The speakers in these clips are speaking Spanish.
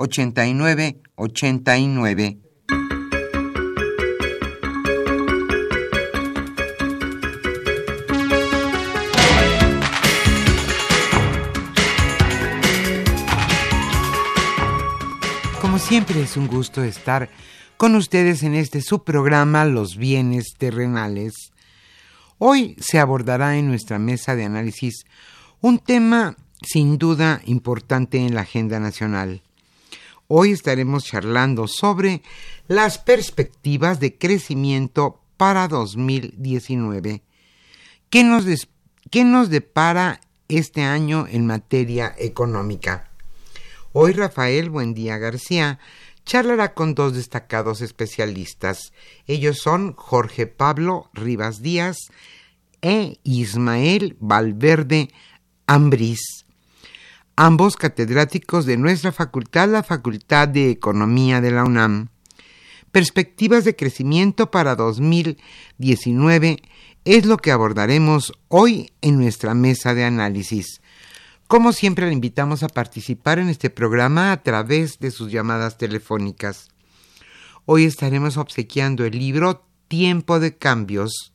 89 89. Como siempre es un gusto estar con ustedes en este subprograma Los bienes terrenales. Hoy se abordará en nuestra mesa de análisis un tema sin duda importante en la agenda nacional, Hoy estaremos charlando sobre las perspectivas de crecimiento para 2019. ¿Qué nos, ¿Qué nos depara este año en materia económica? Hoy Rafael Buendía García charlará con dos destacados especialistas. Ellos son Jorge Pablo Rivas Díaz e Ismael Valverde Ambrís ambos catedráticos de nuestra facultad, la Facultad de Economía de la UNAM. Perspectivas de crecimiento para 2019 es lo que abordaremos hoy en nuestra mesa de análisis. Como siempre, le invitamos a participar en este programa a través de sus llamadas telefónicas. Hoy estaremos obsequiando el libro Tiempo de Cambios.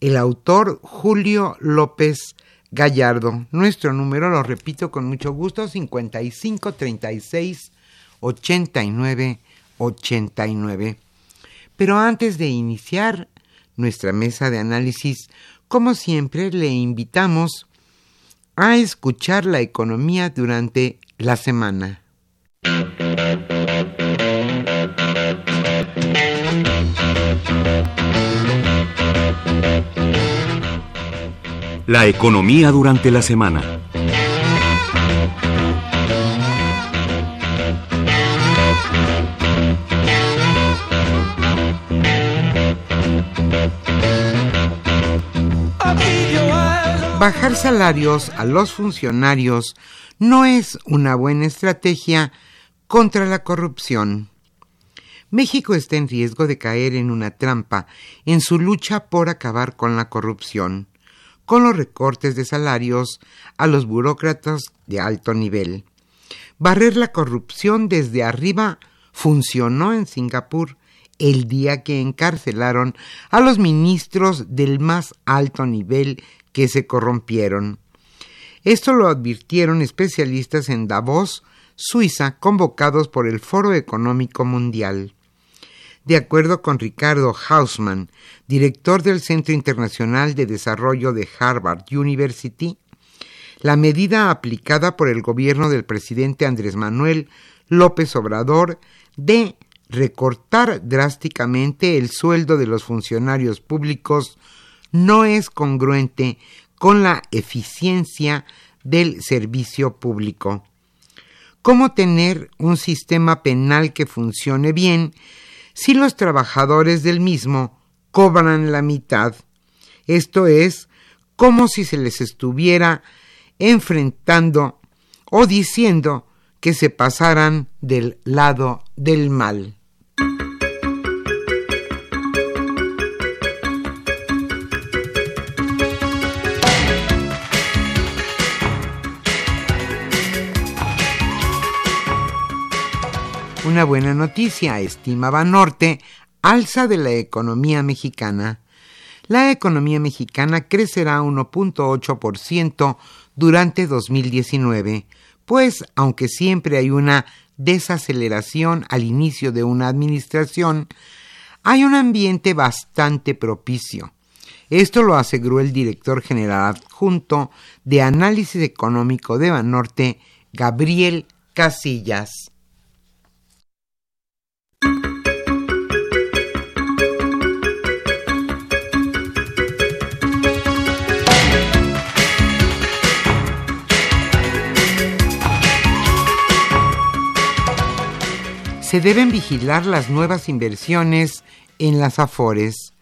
El autor Julio López Gallardo. Nuestro número, lo repito con mucho gusto, 55 36 89 89. Pero antes de iniciar nuestra mesa de análisis, como siempre, le invitamos a escuchar la economía durante la semana. La economía durante la semana. Bajar salarios a los funcionarios no es una buena estrategia contra la corrupción. México está en riesgo de caer en una trampa en su lucha por acabar con la corrupción con los recortes de salarios a los burócratas de alto nivel. Barrer la corrupción desde arriba funcionó en Singapur el día que encarcelaron a los ministros del más alto nivel que se corrompieron. Esto lo advirtieron especialistas en Davos, Suiza, convocados por el Foro Económico Mundial. De acuerdo con Ricardo Hausman, director del Centro Internacional de Desarrollo de Harvard University, la medida aplicada por el gobierno del presidente Andrés Manuel López Obrador de recortar drásticamente el sueldo de los funcionarios públicos no es congruente con la eficiencia del servicio público. ¿Cómo tener un sistema penal que funcione bien si los trabajadores del mismo cobran la mitad? Esto es, como si se les estuviera enfrentando o diciendo que se pasaran del lado del mal. Una buena noticia, estima Banorte, alza de la economía mexicana. La economía mexicana crecerá 1.8% durante 2019, pues aunque siempre hay una desaceleración al inicio de una administración, hay un ambiente bastante propicio. Esto lo aseguró el director general adjunto de Análisis Económico de Banorte, Gabriel Casillas. Se deben vigilar las nuevas inversiones en las Afores.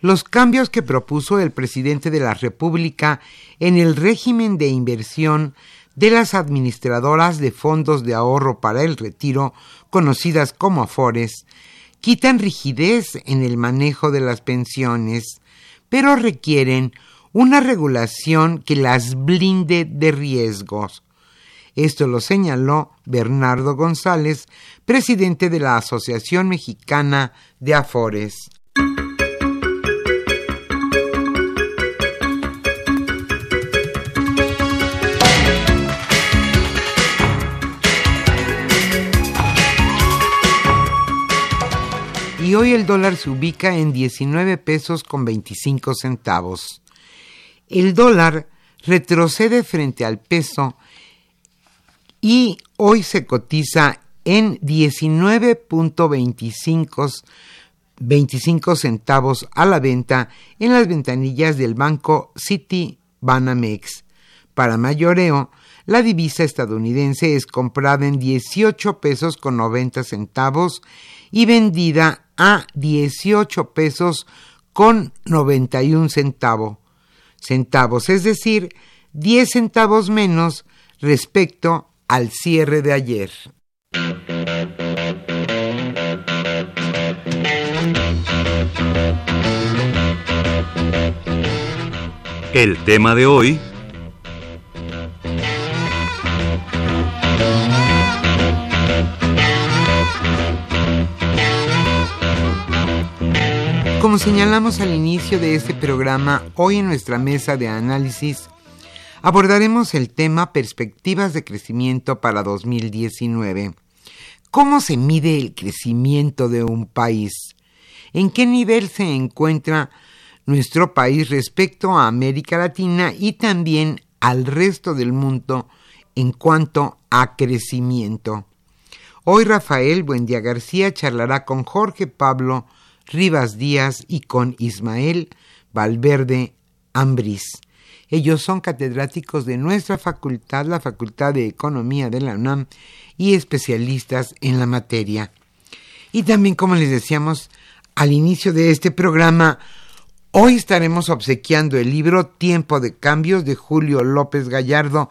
Los cambios que propuso el presidente de la República en el régimen de inversión de las administradoras de fondos de ahorro para el retiro, conocidas como Afores, quitan rigidez en el manejo de las pensiones, pero requieren una regulación que las blinde de riesgos. Esto lo señaló Bernardo González, presidente de la Asociación Mexicana de Afores. Y hoy el dólar se ubica en 19 pesos con 25 centavos. El dólar retrocede frente al peso y hoy se cotiza en 19.25 centavos a la venta en las ventanillas del banco City Banamex. Para mayoreo, la divisa estadounidense es comprada en 18 pesos con 90 centavos y vendida a 18 pesos con 91 centavos, centavos, es decir, 10 centavos menos respecto al cierre de ayer. El tema de hoy Como señalamos al inicio de este programa, hoy en nuestra mesa de análisis abordaremos el tema Perspectivas de Crecimiento para 2019. ¿Cómo se mide el crecimiento de un país? ¿En qué nivel se encuentra nuestro país respecto a América Latina y también al resto del mundo en cuanto a crecimiento? Hoy Rafael Buendía García charlará con Jorge Pablo Rivas Díaz y con Ismael Valverde Ambrís. Ellos son catedráticos de nuestra facultad, la Facultad de Economía de la UNAM, y especialistas en la materia. Y también, como les decíamos al inicio de este programa, hoy estaremos obsequiando el libro Tiempo de Cambios de Julio López Gallardo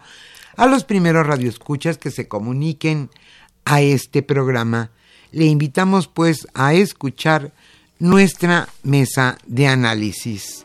a los primeros radioescuchas que se comuniquen a este programa. Le invitamos pues a escuchar nuestra mesa de análisis.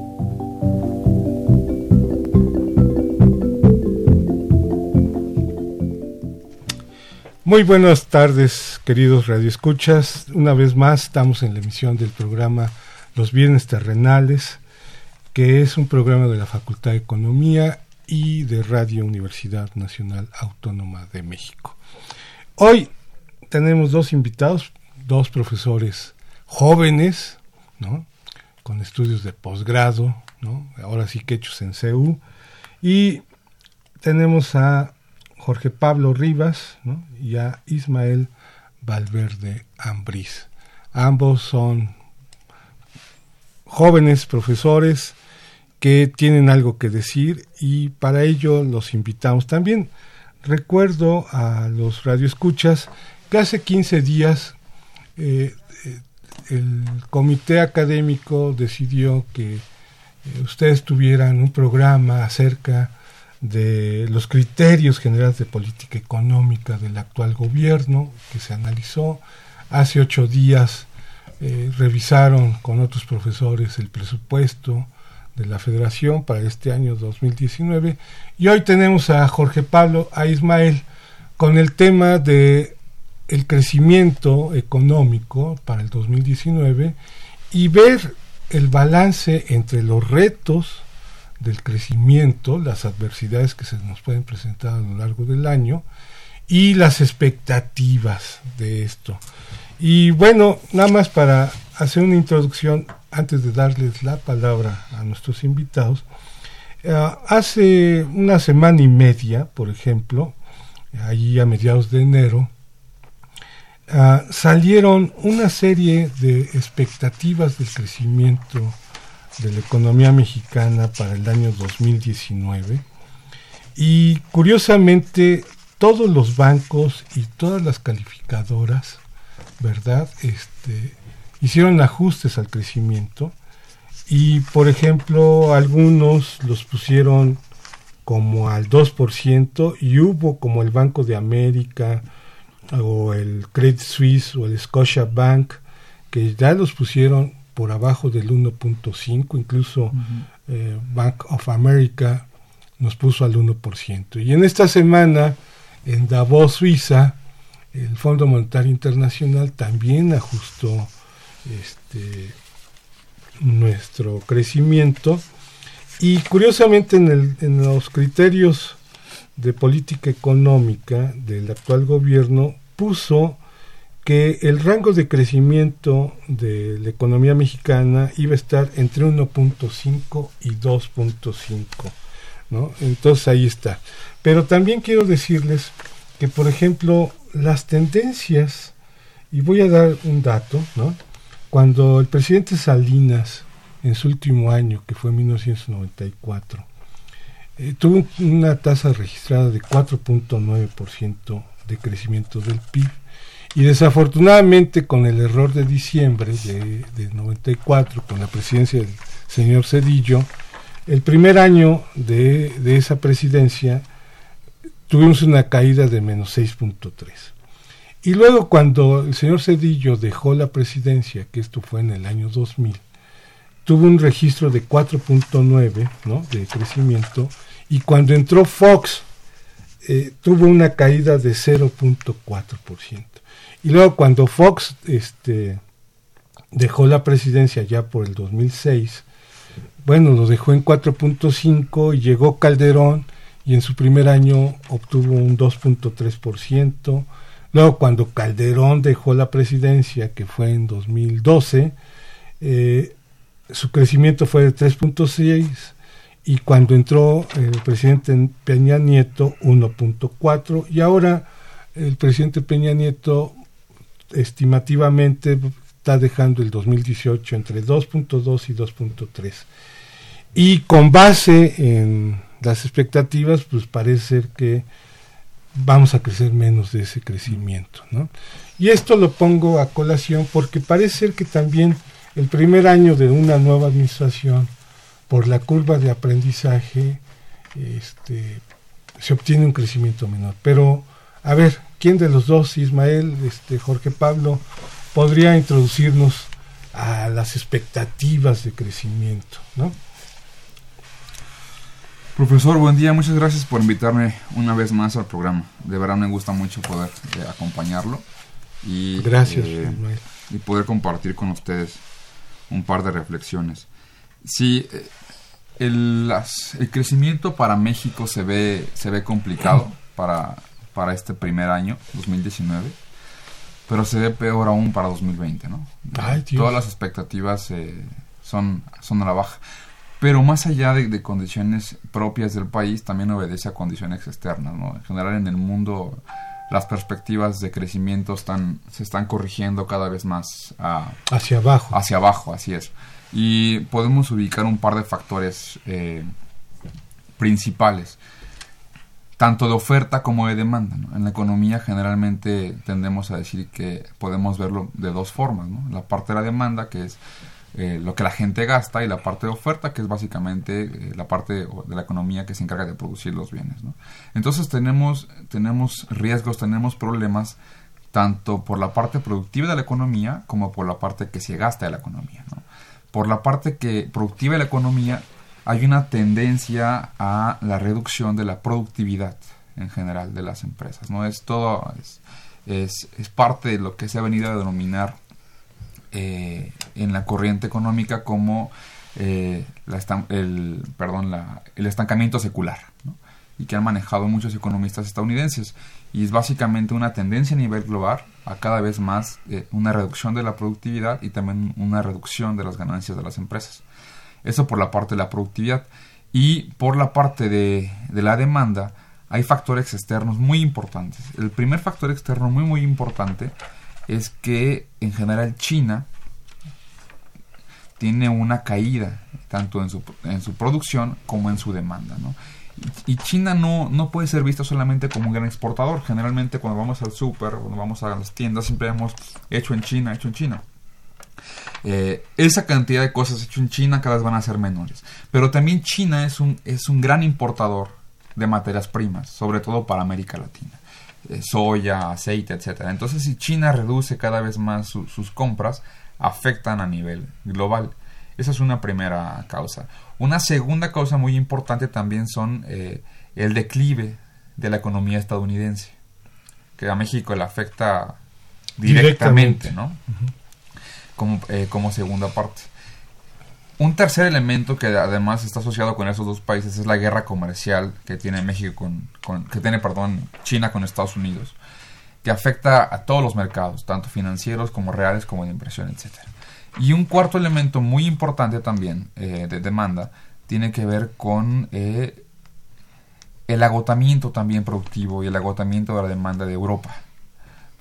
Muy buenas tardes, queridos radioescuchas. Una vez más estamos en la emisión del programa Los bienes terrenales, que es un programa de la Facultad de Economía y de Radio Universidad Nacional Autónoma de México. Hoy tenemos dos invitados, dos profesores jóvenes, ¿no? con estudios de posgrado, ¿no? ahora sí que hechos en CEU, y tenemos a Jorge Pablo Rivas y a Ismael Valverde Ambriz. Ambos son jóvenes profesores que tienen algo que decir y para ello los invitamos. También recuerdo a los radioescuchas que hace 15 días eh, eh, el comité académico decidió que eh, ustedes tuvieran un programa acerca de los criterios generales de política económica del actual gobierno que se analizó. Hace ocho días eh, revisaron con otros profesores el presupuesto de la federación para este año 2019 y hoy tenemos a Jorge Pablo, a Ismael, con el tema de el crecimiento económico para el 2019 y ver el balance entre los retos del crecimiento, las adversidades que se nos pueden presentar a lo largo del año y las expectativas de esto. Y bueno, nada más para hacer una introducción antes de darles la palabra a nuestros invitados. Eh, hace una semana y media, por ejemplo, allí a mediados de enero, eh, salieron una serie de expectativas del crecimiento de la economía mexicana para el año 2019 y curiosamente todos los bancos y todas las calificadoras, ¿verdad? Este, hicieron ajustes al crecimiento y por ejemplo algunos los pusieron como al 2% y hubo como el Banco de América o el Credit Suisse o el Scotia Bank que ya los pusieron por abajo del 1.5, incluso eh, Bank of America nos puso al 1%. Y en esta semana, en Davos, Suiza, el Fondo Monetario Internacional también ajustó este, nuestro crecimiento y curiosamente en, el, en los criterios de política económica del actual gobierno puso que el rango de crecimiento de la economía mexicana iba a estar entre 1.5 y 2.5, ¿no? Entonces ahí está. Pero también quiero decirles que, por ejemplo, las tendencias, y voy a dar un dato, ¿no? Cuando el presidente Salinas, en su último año, que fue en 1994, eh, tuvo una tasa registrada de 4.9% de crecimiento del PIB, y desafortunadamente con el error de diciembre de, 94, con la presidencia del señor Cedillo, el primer año de, de esa presidencia tuvimos una caída de menos 6.3. Y luego cuando el señor Cedillo dejó la presidencia, que esto fue en el año 2000, tuvo un registro de 4.9 ¿no? de crecimiento y cuando entró Fox eh, tuvo una caída de 0.4%. Y luego cuando Fox este, dejó la presidencia ya por el 2006, bueno, lo dejó en 4.5 y llegó Calderón y en su primer año obtuvo un 2.3%. Luego cuando Calderón dejó la presidencia, que fue en 2012, eh, su crecimiento fue de 3.6 y cuando entró el presidente Peña Nieto 1.4 y ahora el presidente Peña Nieto estimativamente está dejando el 2018 entre 2.2 y 2.3. Y con base en las expectativas, pues parece ser que vamos a crecer menos de ese crecimiento. ¿no? Y esto lo pongo a colación porque parece ser que también el primer año de una nueva administración, por la curva de aprendizaje, este, se obtiene un crecimiento menor. Pero, a ver, ¿quién de los dos, Ismael, este, Jorge Pablo, podría introducirnos a las expectativas de crecimiento? ¿no? Profesor, buen día, muchas gracias por invitarme una vez más al programa. De verdad me gusta mucho poder eh, acompañarlo y, gracias, eh, y poder compartir con ustedes un par de reflexiones. Sí, eh, el, el, crecimiento para México se ve, se ve complicado para, para este primer año, 2019, pero se ve peor aún para 2020, ¿no? Todas las expectativas son, son a la baja. Pero más allá de, condiciones propias del país, también obedece a condiciones externas. ¿no? En general en el mundo las perspectivas de crecimiento están, se están corrigiendo cada vez más hacia abajo. Hacia abajo, así es. Y podemos ubicar un par de factores eh, principales, tanto de oferta como de demanda. En la economía generalmente tendemos a decir que podemos verlo de dos formas. ¿no? La parte de la demanda, que es eh, lo que la gente gasta y la parte de oferta, que es básicamente eh, la parte de, la economía que se encarga de producir los bienes. Entonces tenemos, tenemos riesgos, tenemos problemas tanto por la parte productiva de la economía como por la parte que se gasta de la economía. ¿no? Por la parte que productiva de la economía hay una tendencia a la reducción de la productividad en general de las empresas. ¿no? Es todo, es, es, parte de lo que se ha venido a denominar eh, en la corriente económica como eh, el, perdón, el estancamiento secular, y que han manejado muchos economistas estadounidenses. Y es básicamente una tendencia a nivel global a cada vez más eh, una reducción de la productividad y también una reducción de las ganancias de las empresas. Eso por la parte de la productividad. Y por la parte de, de la demanda, hay factores externos muy importantes. El primer factor externo muy muy importante es que en general China tiene una caída tanto en su, en su producción como en su demanda. ¿no? Y, China no, no puede ser vista solamente como un gran exportador. Generalmente cuando vamos al súper, cuando vamos a las tiendas, siempre hemos hecho en China, hecho en China. Eh, esa cantidad de cosas hecho en China cada vez van a ser menores. Pero también China es un, es un gran importador de materias primas, sobre todo para América Latina. Eh, soya, aceite, etc. Entonces, si China reduce cada vez más sus compras, afectan a nivel global. Esa es una primera causa. Una segunda causa muy importante también son eh, el declive de la economía estadounidense, que a México le afecta directamente, ¿no? Como, eh, como segunda parte. Un tercer elemento que además está asociado con esos dos países es la guerra comercial que tiene México con, que tiene, perdón, China con Estados Unidos, que afecta a todos los mercados, tanto financieros como reales como de inversión, etc. Y un cuarto elemento muy importante también eh, de demanda tiene que ver con eh, el agotamiento también productivo y el agotamiento de la demanda de Europa.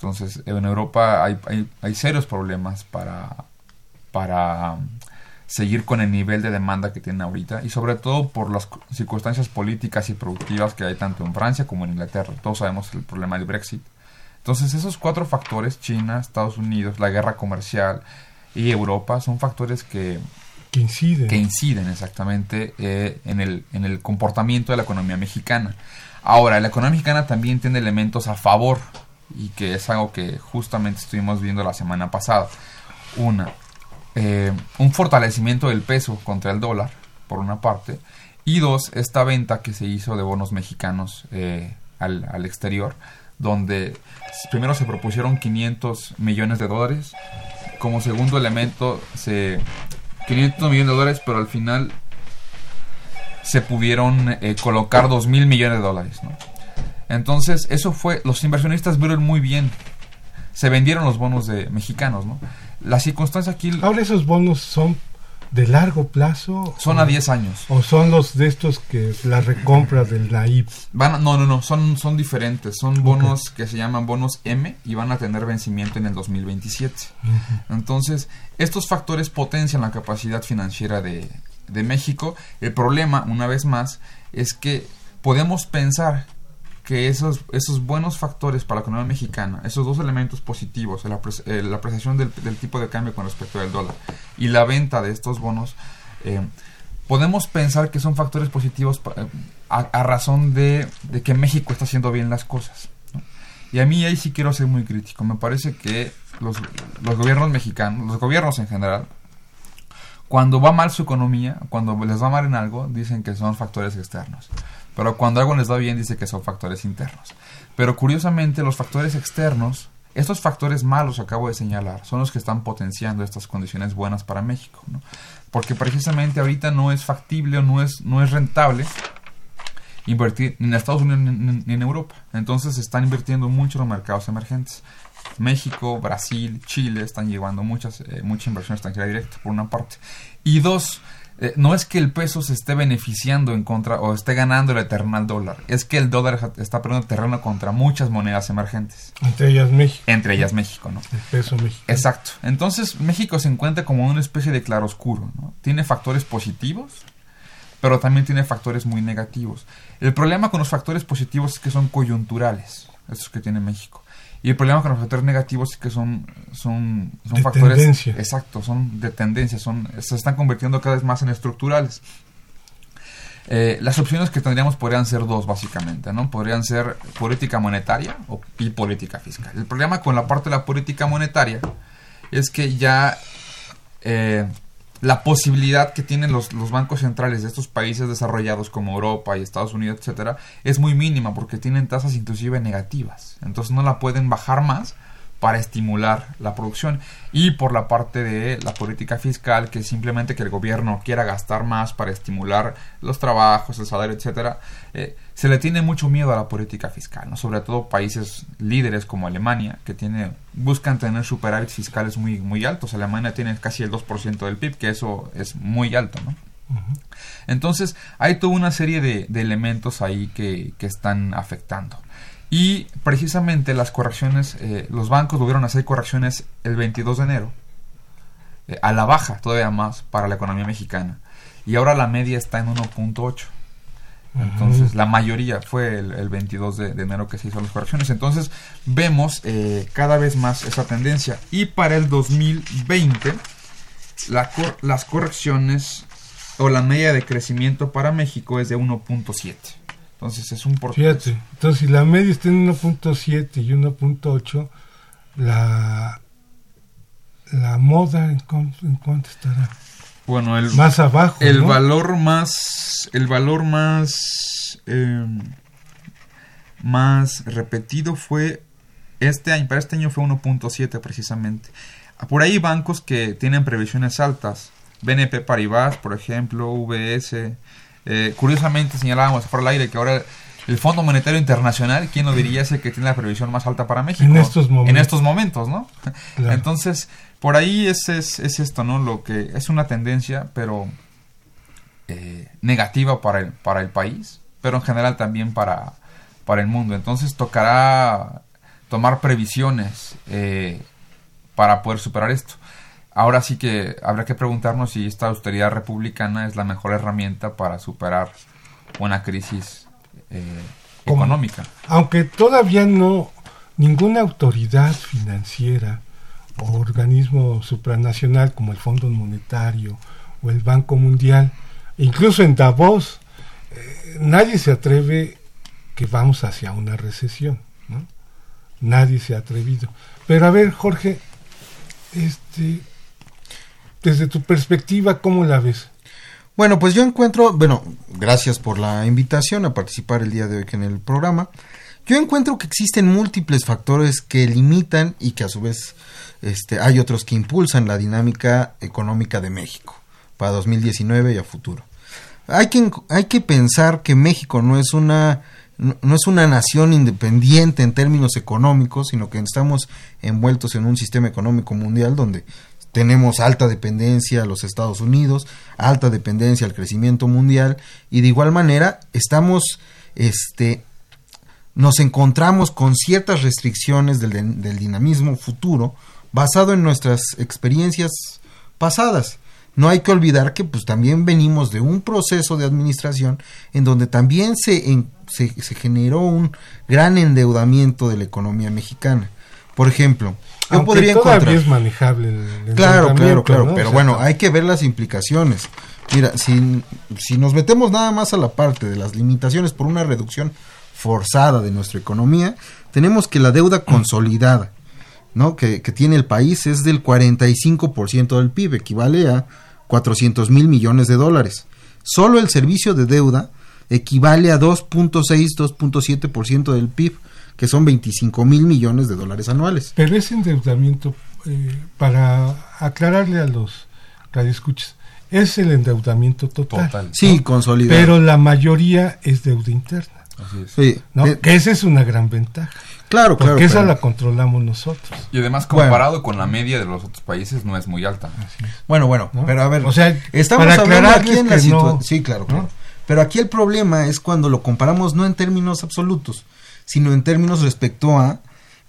Entonces, en Europa hay, hay, hay serios problemas para, para seguir con el nivel de demanda que tiene ahorita y sobre todo por las circunstancias políticas y productivas que hay tanto en Francia como en Inglaterra. Todos sabemos el problema del Brexit. Entonces esos cuatro factores, China, Estados Unidos, la guerra comercial y Europa, son factores que, que inciden, que inciden exactamente eh, en, el, en el comportamiento de la economía mexicana. Ahora, la economía mexicana también tiene elementos a favor y que es algo que justamente estuvimos viendo la semana pasada. Una, eh, un fortalecimiento del peso contra el dólar, por una parte, y dos, esta venta que se hizo de bonos mexicanos eh, al, exterior, donde primero se propusieron 500 millones de dólares, como segundo elemento se 500 millones de dólares, pero al final se pudieron eh, colocar 2 mil millones de dólares. Entonces, eso fue, los inversionistas vieron muy bien, se vendieron los bonos de mexicanos, ¿no? La circunstancia aquí... Ahora esos bonos son de largo plazo? Son o, a 10 años. ¿O son los de estos que la recompra del NAIP? Van, no, no, no, son, son diferentes. Son bonos que se llaman bonos M y van a tener vencimiento en el 2027. Entonces, estos factores potencian la capacidad financiera de, de México. El problema, una vez más, es que podemos pensar que esos, esos buenos factores para la economía mexicana, esos dos elementos positivos, la, eh, la apreciación del, del, tipo de cambio con respecto del dólar y la venta de estos bonos, eh, podemos pensar que son factores positivos eh, a, a, razón de, de, que México está haciendo bien las cosas. ¿no? Y a mí ahí sí quiero ser muy crítico. Me parece que los, los gobiernos mexicanos, los gobiernos en general, cuando va mal su economía, cuando les va mal en algo, dicen que son factores externos. Pero cuando algo les va bien, dice que son factores internos. Pero curiosamente, los factores externos, estos factores malos que acabo de señalar, son los que están potenciando estas condiciones buenas para México. ¿no? Porque precisamente ahorita no es factible o no es, no es rentable invertir ni en Estados Unidos ni, en Europa. Entonces están invirtiendo mucho en los mercados emergentes. México, Brasil, Chile están llevando muchas, eh, mucha inversión extranjera directa, por una parte. Y dos, eh, no es que el peso se esté beneficiando en contra o esté ganando el eternal dólar, es que el dólar está perdiendo terreno contra muchas monedas emergentes. Entre ellas México. Entre ellas México, ¿no? El peso México. Exacto. Entonces México se encuentra como una especie de claroscuro, ¿no? Tiene factores positivos, pero también tiene factores muy negativos. El problema con los factores positivos es que son coyunturales, esos que tiene México. Y el problema con los factores negativos es que son, son, son de factores. Tendencia. Exacto, son de tendencia, son, se están convirtiendo cada vez más en estructurales. Eh, las opciones que tendríamos podrían ser dos, básicamente, ¿no? Podrían ser política monetaria o, y política fiscal. El problema con la parte de la política monetaria es que ya eh, la posibilidad que tienen los, los, bancos centrales de estos países desarrollados como Europa y Estados Unidos, etcétera, es muy mínima porque tienen tasas inclusive negativas. Entonces no la pueden bajar más para estimular la producción. Y por la parte de la política fiscal, que simplemente que el gobierno quiera gastar más para estimular los trabajos, el salario, etcétera, eh, se le tiene mucho miedo a la política fiscal, ¿no? sobre todo países líderes como Alemania, que tiene, buscan tener superávits fiscales muy, muy altos. Alemania tiene casi el 2% del PIB, que eso es muy alto. ¿no? Entonces, hay toda una serie de, de elementos ahí que, que están afectando. Y precisamente las correcciones, eh, los bancos volvieron a hacer correcciones el 22 de enero, eh, a la baja todavía más para la economía mexicana. Y ahora la media está en 1.8. Entonces, la mayoría fue el, el 22 de, de, enero que se hizo las correcciones. Entonces, vemos eh, cada vez más esa tendencia. Y para el 2020, la cor las correcciones o la media de crecimiento para México es de 1.7. Entonces es un porcentaje. Fíjate, entonces si la media está en 1.7 y 1.8, la, la moda ¿en, en cuánto estará? Bueno, el más abajo. El ¿no? valor más, el valor más, eh, más repetido fue este año. Para este año fue 1.7 precisamente. Por ahí bancos que tienen previsiones altas. BNP Paribas, por ejemplo, VS, eh, curiosamente señalábamos por el aire que ahora el Fondo Monetario Internacional, ¿quién lo diría? Es el que tiene la previsión más alta para México. En estos momentos. En estos momentos, ¿no? Claro. Entonces, por ahí es, es, es, esto, ¿no? Lo que es una tendencia, pero eh, negativa para el, para el país, pero en general también para, para el mundo. Entonces, tocará tomar previsiones eh, para poder superar esto. Ahora sí que habrá que preguntarnos si esta austeridad republicana es la mejor herramienta para superar una crisis eh, económica. Aunque todavía no, ninguna autoridad financiera o organismo supranacional como el Fondo Monetario o el Banco Mundial, incluso en Davos, eh, nadie se atreve que vamos hacia una recesión. ¿no? Nadie se ha atrevido. Pero a ver, Jorge, este, desde tu perspectiva, ¿cómo la ves? Bueno, pues yo encuentro, bueno, gracias por la invitación a participar el día de hoy en el programa. Yo encuentro que existen múltiples factores que limitan y que a su vez este, hay otros que impulsan la dinámica económica de México para 2019 y a futuro. Hay que, hay que pensar que México no es una no es una nación independiente en términos económicos, sino que estamos envueltos en un sistema económico mundial donde tenemos alta dependencia a los Estados Unidos, alta dependencia al crecimiento mundial y de igual manera estamos, este, nos encontramos con ciertas restricciones del, dinamismo futuro basado en nuestras experiencias pasadas. No hay que olvidar que pues también venimos de un proceso de administración en donde también se, se generó un gran endeudamiento de la economía mexicana. Por ejemplo, yo Aunque podría encontrar... es manejable el, el Claro, claro, claro, ¿no? pero O sea, bueno, hay que ver las implicaciones. Mira, si, si nos metemos nada más a la parte de las limitaciones por una reducción forzada de nuestra economía, tenemos que la deuda consolidada, ¿no? Que, que tiene el país es del 45% del PIB, equivale a 400 mil millones de dólares. Solo el servicio de deuda equivale a 2.6, 2.7% del PIB, que son 25 mil millones de dólares anuales. Pero ese endeudamiento, eh, para aclararle a los radioescuchas, es el endeudamiento total. Total. Sí, consolidado. Pero la mayoría es deuda interna. Así es. Sí, ¿no? eh, que esa es una gran ventaja. claro, claro. Porque esa pero- la controlamos nosotros. Y además, Bueno. comparado con la media de los otros países, no es muy alta. Bueno, bueno, ¿no? pero a ver, O sea, estamos para hablando aquí en la situación. no- sí, claro, ¿no? claro. Pero aquí el problema es cuando lo comparamos no en términos absolutos, sino en términos respecto a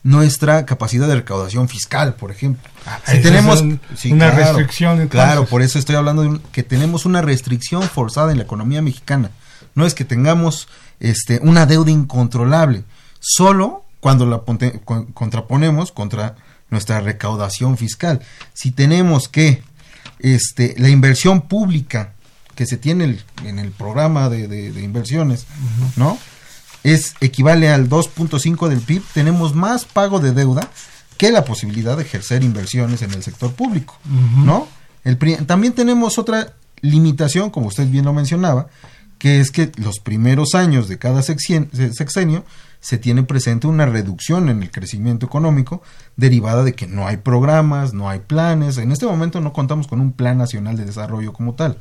nuestra capacidad de recaudación fiscal, por ejemplo. Si esa tenemos un- sí, una claro, restricción, entonces. Claro, por eso estoy hablando de un- que tenemos una restricción forzada en la economía mexicana. No es que tengamos este una deuda incontrolable, solo cuando la ponte- con- contraponemos contra nuestra recaudación fiscal. Si tenemos que este la inversión pública que se tiene el- en el programa de, de- de inversiones, ¿no? Es equivale al 2.5 del PIB, tenemos más pago de deuda que la posibilidad de ejercer inversiones en el sector público. ¿no? El también tenemos otra limitación, como usted bien lo mencionaba, que es que los primeros años de cada sexenio se tiene presente una reducción en el crecimiento económico derivada de que no hay programas, no hay planes. En este momento no contamos con un plan nacional de desarrollo como tal.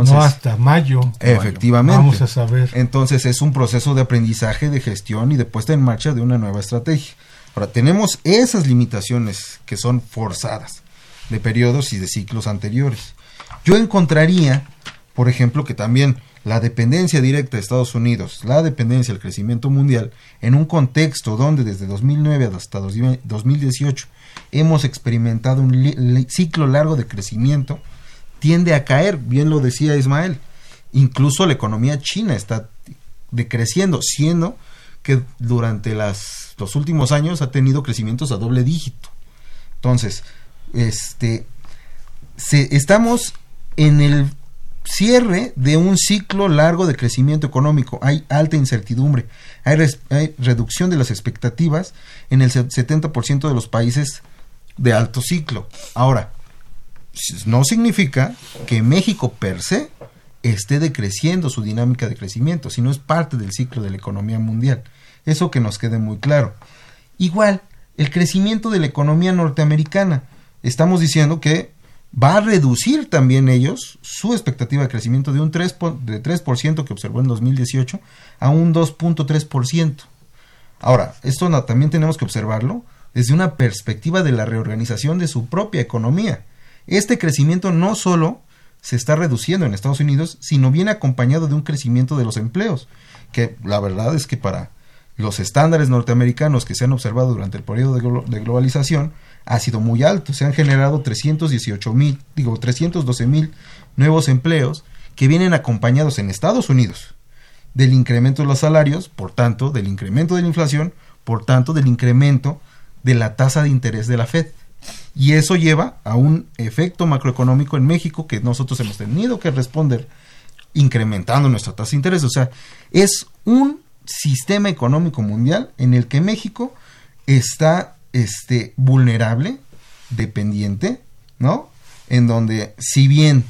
Entonces, no hasta mayo. efectivamente. Vamos a saber. Entonces es un proceso de aprendizaje, de gestión y de puesta en marcha de una nueva estrategia. Ahora, tenemos esas limitaciones que son forzadas de periodos y de ciclos anteriores. Yo encontraría, por ejemplo, que también la dependencia directa de Estados Unidos, la dependencia del crecimiento mundial, en un contexto donde desde 2009 hasta 2018 hemos experimentado un ciclo largo de crecimiento, tiende a caer, bien lo decía Ismael. Incluso la economía china está decreciendo, siendo que durante las, los últimos años ha tenido crecimientos a doble dígito. Entonces, este, estamos en el cierre de un ciclo largo de crecimiento económico. Hay alta incertidumbre, hay, reducción de las expectativas en el se- 70% de los países de alto ciclo. Ahora, no significa que México per se esté decreciendo su dinámica de crecimiento, sino es parte del ciclo de la economía mundial. Eso que nos quede muy claro. Igual, el crecimiento de la economía norteamericana. Estamos diciendo que va a reducir también ellos su expectativa de crecimiento de un 3%, po- de 3% que observó en 2018 a un 2.3%. Ahora, esto también tenemos que observarlo desde una perspectiva de la reorganización de su propia economía. Este crecimiento no solo se está reduciendo en Estados Unidos, sino viene acompañado de un crecimiento de los empleos, que la verdad es que para los estándares norteamericanos que se han observado durante el periodo de, de globalización ha sido muy alto. Se han generado 318 mil, digo, 312 mil nuevos empleos que vienen acompañados en Estados Unidos del incremento de los salarios, por tanto, del incremento de la inflación, por tanto, del incremento de la tasa de interés de la Fed. Y eso lleva a un efecto macroeconómico en México que nosotros hemos tenido que responder incrementando nuestra tasa de interés. O sea, es un sistema económico mundial en el que México está este, vulnerable, dependiente, ¿no? En donde, si bien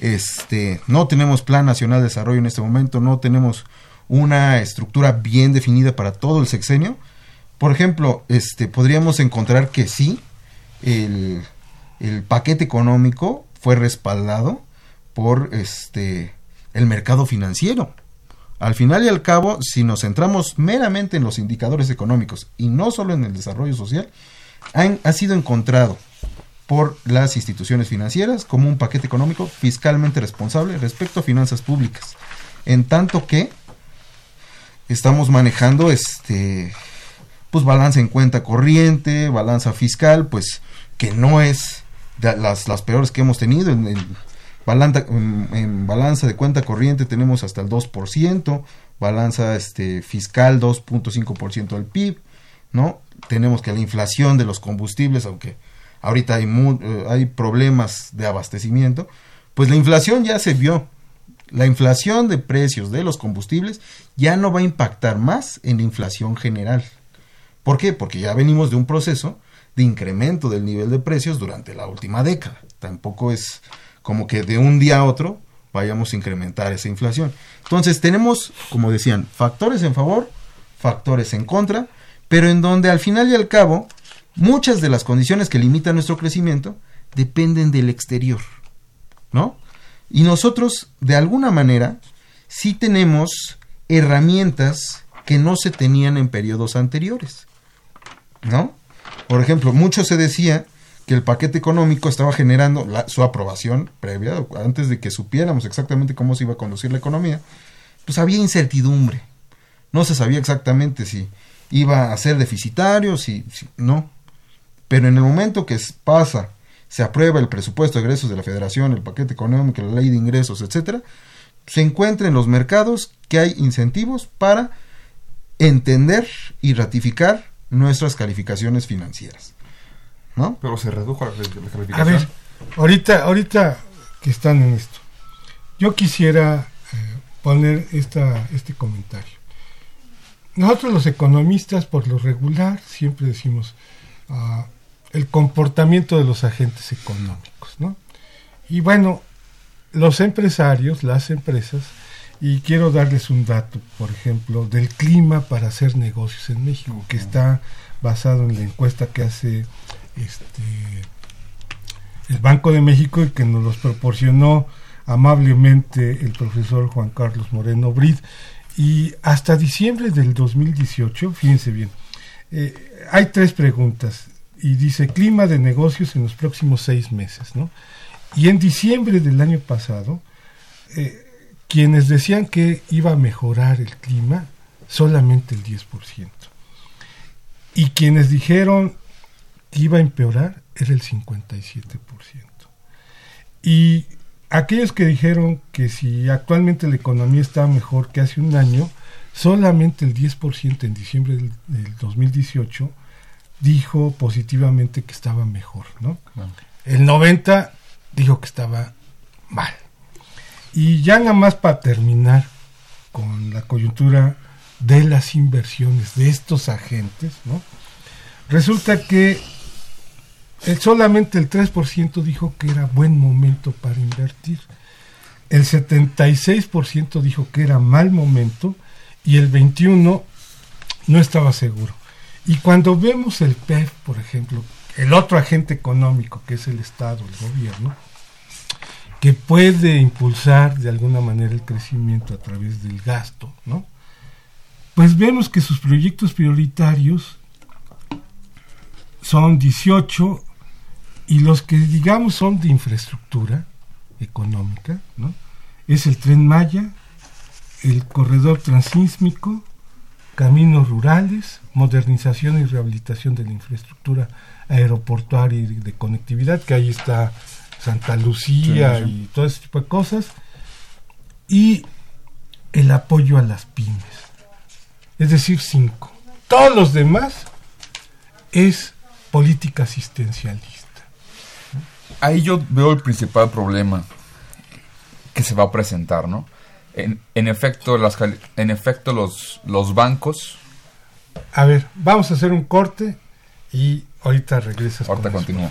este, no tenemos plan nacional de desarrollo en este momento, no tenemos una estructura bien definida para todo el sexenio, por ejemplo, este, podríamos encontrar que sí, el, el paquete económico fue respaldado por este, el mercado financiero. Al final y al cabo, si nos centramos meramente en los indicadores económicos y no solo en el desarrollo social, han- ha sido encontrado por las instituciones financieras como un paquete económico fiscalmente responsable respecto a finanzas públicas. En tanto que estamos manejando este pues balanza en cuenta corriente, balanza fiscal, pues que no es de las, las peores que hemos tenido. En, balanza, en, balanza de cuenta corriente tenemos hasta el 2%, balanza este, fiscal 2.5% del PIB, ¿no? Tenemos que la inflación de los combustibles, aunque ahorita hay, eh, hay problemas de abastecimiento, pues la inflación ya se vio. La inflación de precios de los combustibles ya no va a impactar más en la inflación general. ¿Por qué? Porque ya venimos de un proceso de incremento del nivel de precios durante la última década. Tampoco es como que de un día a otro vayamos a incrementar esa inflación. Entonces tenemos, como decían, factores en favor, factores en contra, pero en donde al final y al cabo muchas de las condiciones que limitan nuestro crecimiento dependen del exterior, ¿no? Y nosotros, de alguna manera, sí tenemos herramientas que no se tenían en periodos anteriores, ¿no? Por ejemplo, mucho se decía que el paquete económico estaba generando su aprobación previa, antes de que supiéramos exactamente cómo se iba a conducir la economía, pues había incertidumbre. No se sabía exactamente si iba a ser deficitario, si, si no. Pero en el momento que pasa, se aprueba el presupuesto de egresos de la Federación, el paquete económico, la ley de ingresos, etcétera, se encuentra en los mercados que hay incentivos para entender y ratificar nuestras calificaciones financieras. ¿No? Pero se redujo la, calificación. A ver, ahorita, ahorita que están en esto, yo quisiera eh, poner esta, este comentario. Nosotros los economistas, por lo regular, siempre decimos uh, el comportamiento de los agentes económicos, ¿no? Y bueno, los empresarios, las empresas, y quiero darles un dato, por ejemplo, del clima para hacer negocios en México, que está basado en la encuesta que hace este el Banco de México y que nos los proporcionó amablemente el profesor Juan Carlos Moreno Brid. Y hasta diciembre del 2018, fíjense bien, eh, hay tres preguntas y dice clima de negocios en los próximos seis meses, ¿no? Y en diciembre del año pasado, eh, quienes decían que iba a mejorar el clima, solamente el 10%. Y quienes dijeron que iba a empeorar, era el 57%. Y aquellos que dijeron que si actualmente la economía está mejor que hace un año, solamente el 10% en diciembre del, 2018 dijo positivamente que estaba mejor, ¿no? El 90 dijo que estaba mal. Y ya nada más para terminar con la coyuntura de las inversiones de estos agentes. Resulta que solamente el 3% dijo que era buen momento para invertir, el 76% dijo que era mal momento y el 21% no estaba seguro. Y cuando vemos el PEF, por ejemplo, el otro agente económico que es el Estado, el gobierno, que puede impulsar de alguna manera el crecimiento a través del gasto, ¿no? Pues vemos que sus proyectos prioritarios son 18 y los que digamos son de infraestructura económica, ¿no? Es el tren Maya, el corredor transísmico, caminos rurales, modernización y rehabilitación de la infraestructura aeroportuaria y de conectividad, que ahí está Santa Lucía y todo ese tipo de cosas, y el apoyo a las pymes, es decir, cinco. Todos los demás es política asistencialista. Ahí yo veo el principal problema que se va a presentar, ¿no? En, efecto, las, en efecto los, los bancos... A ver, vamos a hacer un corte y ahorita regresas. Ahorita continúa.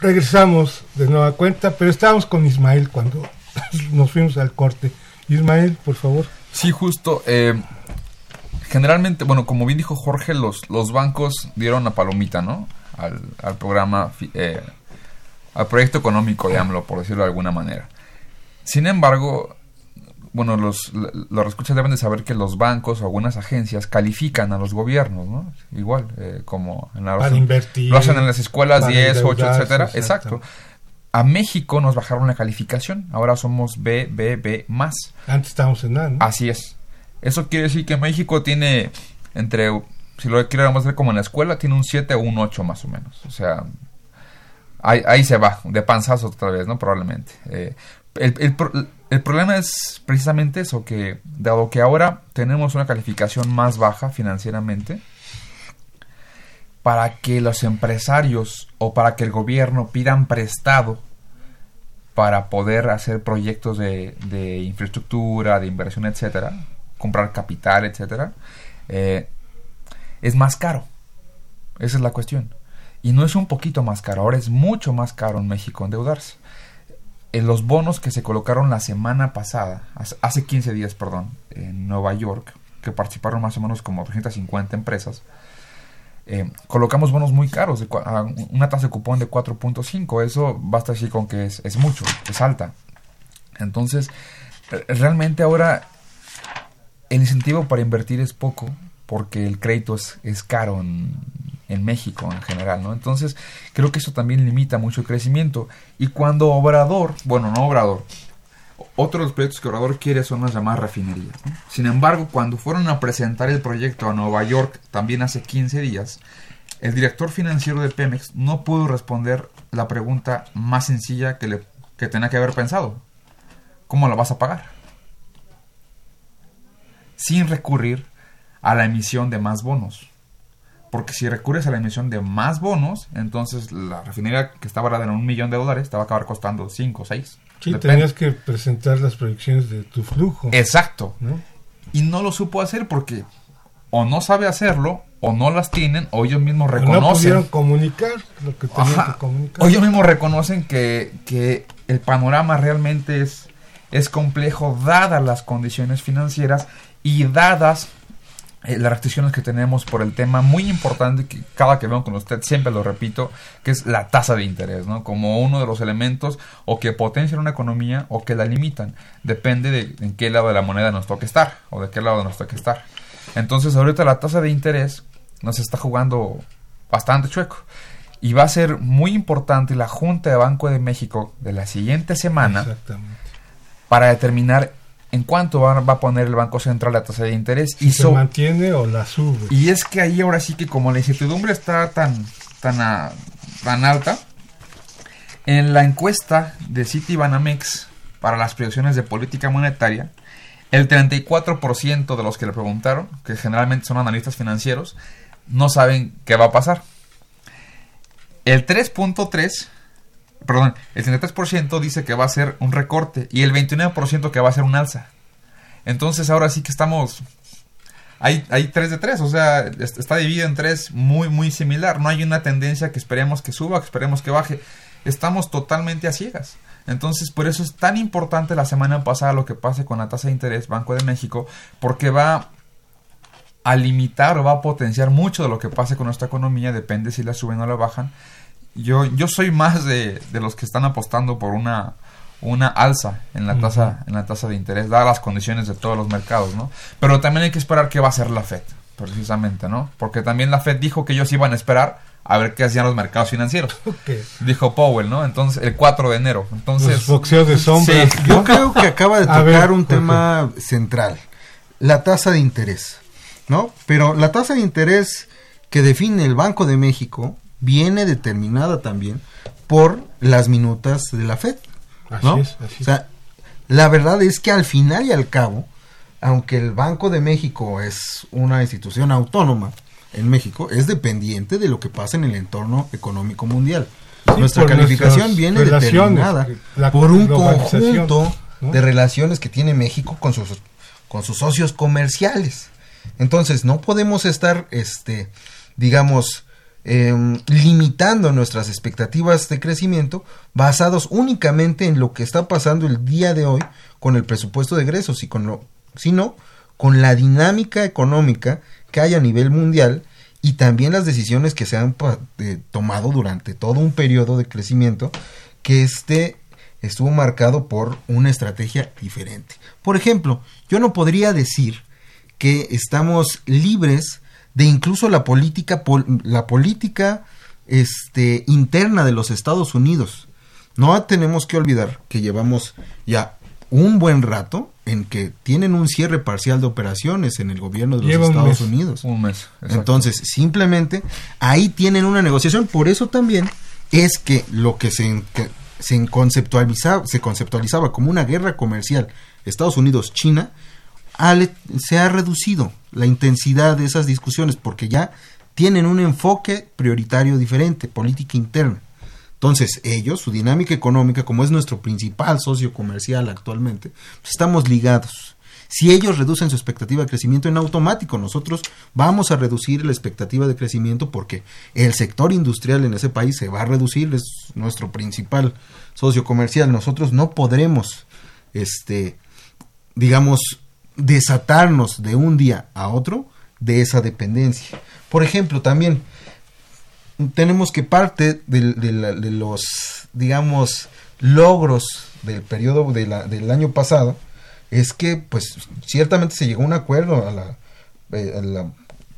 Regresamos de nueva cuenta, pero estábamos con Ismael cuando nos fuimos al corte. Ismael, por favor. Sí, justo. Eh, generalmente, bueno, como bien dijo Jorge, los, los bancos dieron la palomita, ¿no? Al, al programa, eh, al proyecto económico de AMLO, por decirlo de alguna manera. Sin embargo, bueno, los, los escuchas deben de saber que los bancos o algunas agencias califican a los gobiernos, ¿no? Igual, eh, como en la, Para invertir, lo hacen en las escuelas para 10, 8, endeudarse, etcétera. exacto. Exacto. A México nos bajaron la calificación. Ahora somos B, B, B más. Antes estábamos en A, ¿no? Así es. Eso quiere decir que México tiene entre, si lo queremos ver como en la escuela, tiene un 7 o un 8 más o menos. O sea, ahí, ahí se va, de panzazo otra vez, ¿no? Probablemente. Eh, el, el el problema es precisamente eso, que dado que ahora tenemos una calificación más baja financieramente, para que los empresarios o para que el gobierno pidan prestado para poder hacer proyectos de, de infraestructura, de inversión, etcétera, comprar capital, etcétera, eh, es más caro. Esa es la cuestión. Y no es un poquito más caro, ahora es mucho más caro en México endeudarse. En los bonos que se colocaron la semana pasada, hace- hace 15 días, perdón, en Nueva York, que participaron más o menos como 250 empresas, eh, colocamos bonos muy caros, una tasa de cupón de 4.5. Eso basta decir con que es, es mucho, es alta. Entonces, re- realmente ahora el incentivo para invertir es poco porque el crédito es, es caro en, en México en general, ¿no? Entonces, creo que eso también limita mucho el crecimiento. Y cuando Obrador, bueno, no Obrador, otro de los proyectos que Obrador quiere son las llamadas refinerías. Sin embargo, cuando fueron a presentar el proyecto a Nueva York, también hace 15 días, el director financiero de Pemex no pudo responder la pregunta más sencilla que, le, que tenía que haber pensado. ¿Cómo la vas a pagar? Sin recurrir a la emisión de más bonos. Porque si recurres a la emisión de más bonos, entonces la refinería que estaba valorada en un millón de dólares te va a acabar costando 5 o 6. Sí, tenías que presentar las proyecciones de tu flujo. Exacto. ¿no? Y no lo supo hacer porque o no sabe hacerlo, o no las tienen, o ellos mismos O No reconocen. pudieron comunicar lo que tenían Ajá. que comunicar. O ellos mismos reconocen que, que el panorama realmente es, es complejo dadas las condiciones financieras y dadas eh, las restricciones que tenemos por el tema muy importante que cada que veo con usted siempre lo repito, que es la tasa de interés, ¿no? Como uno de los elementos o que potencian una economía o que la limitan. Depende de en qué lado de la moneda nos toque estar o de qué lado nos toque estar. Entonces ahorita la tasa de interés nos está jugando bastante chueco. Y va a ser muy importante la Junta de Banco de México de la siguiente semana para determinar en cuánto va, va a poner el Banco Central la tasa de interés. Si y, se mantiene o la sube. y es que ahí ahora sí que como la incertidumbre está tan, tan, a- tan alta, en la encuesta de Citibanamex para las proyecciones de política monetaria, el 34% de los que le preguntaron, que generalmente son analistas financieros, no saben qué va a pasar. El 3.3, perdón, el 33% dice que va a ser un recorte y el 29% que va a ser un alza. Entonces ahora sí que estamos hay, hay 3 de 3, o sea, est- está dividido en tres muy, muy similar. No hay una tendencia que esperemos que suba, que esperemos que baje. Estamos totalmente a ciegas. Entonces, por eso es tan importante la semana pasada lo que pase con la tasa de interés Banco de México, porque va a limitar o va a potenciar mucho de lo que pase con nuestra economía, depende si la suben o la bajan. Yo, yo soy más de, de los que están apostando por una, una alza en la tasa en la tasa de interés dadas las condiciones de todos los mercados no pero también hay que esperar qué va a hacer la Fed precisamente no porque también la Fed dijo que ellos iban a esperar a ver qué hacían los mercados financieros. Dijo Powell no entonces el 4 de enero. Entonces Los boxeos de sombras. Sí. Yo creo que acaba de tocar ver, un tema central, la tasa de interés, ¿no? Pero la tasa de interés que define el Banco de México viene determinada también por las minutas de la FED. Así ¿no? es, así o sea, la verdad es que al final y al cabo, aunque el Banco de México es una institución autónoma en México, es dependiente de lo que pasa en el entorno económico mundial. Sí, Nuestra calificación viene determinada la por un conjunto ¿no? de relaciones que tiene México con sus con sus socios comerciales. Entonces, no podemos estar este digamos em, limitando nuestras expectativas de crecimiento basados únicamente en lo que está pasando el día de hoy con el presupuesto de egresos y con sino con la dinámica económica que hay a nivel mundial y también las decisiones que se han eh, tomado durante todo un periodo de crecimiento que este estuvo marcado por una estrategia diferente. Por ejemplo, yo no podría decir que estamos libres de incluso la política pol- la política este interna de los Estados Unidos. No tenemos que olvidar que llevamos ya un buen rato en que tienen un cierre parcial de operaciones en el gobierno de los Lleva un Estados mes. Unidos. Un mes. exacto. Entonces, simplemente ahí tienen una negociación. Por eso también es que lo que se, que se conceptualizaba, se conceptualizaba como una guerra comercial Estados Unidos-China se ha reducido la intensidad de esas discusiones porque ya tienen un enfoque prioritario diferente, política interna. Entonces, ellos, su dinámica económica, como es nuestro principal socio comercial actualmente, pues, estamos ligados. Si ellos reducen su expectativa de crecimiento en automático, nosotros vamos a reducir la expectativa de crecimiento porque el sector industrial en ese país se va a reducir, es nuestro principal socio comercial. Nosotros no podremos, este, digamos, desatarnos de un día a otro de esa dependencia. Por ejemplo, también tenemos que parte de, los, digamos, logros del periodo de la- del año pasado es que, pues, ciertamente se llegó a un acuerdo a la, eh,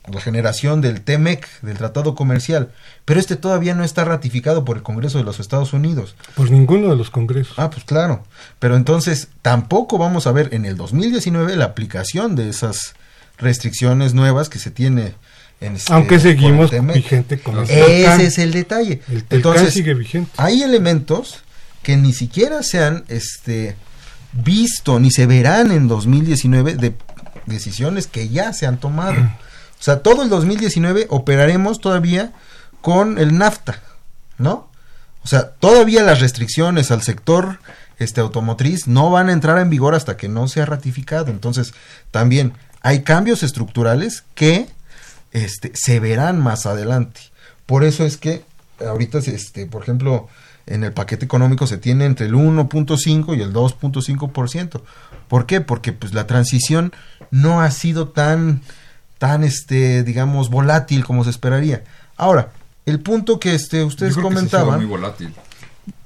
la generación del TEMEC, del Tratado Comercial, pero este todavía no está ratificado por el Congreso de los Estados Unidos. Por ninguno de los congresos. Ah, pues claro. Pero entonces tampoco vamos a ver en el 2019 la aplicación de esas restricciones nuevas que se tiene en este, Aunque seguimos TEMEC. vigente con el Ese es el detalle. El entonces sigue vigente. hay elementos que ni siquiera se han este, visto ni se verán en 2019 de decisiones que ya se han tomado. O sea, todo el 2019 operaremos todavía con el NAFTA, ¿no? O sea, todavía las restricciones al sector este automotriz no van a entrar en vigor hasta que no sea ratificado. Entonces, también hay cambios estructurales que este, se verán más adelante. Por eso es que ahorita, este, por ejemplo, en el paquete económico se tiene entre el 1.5 y el 2.5%. ¿Por qué? Porque pues la transición no ha sido tan tan este digamos volátil como se esperaría. Ahora, el punto que este ustedes Yo creo que comentaban, muy volátil.